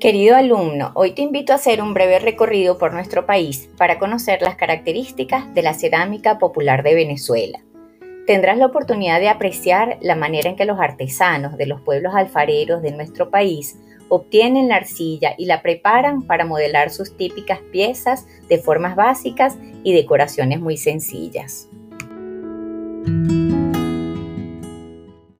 Querido alumno, hoy te invito a hacer un breve recorrido por nuestro país para conocer las características de la cerámica popular de Venezuela. Tendrás la oportunidad de apreciar la manera en que los artesanos de los pueblos alfareros de nuestro país obtienen la arcilla y la preparan para modelar sus típicas piezas de formas básicas y decoraciones muy sencillas.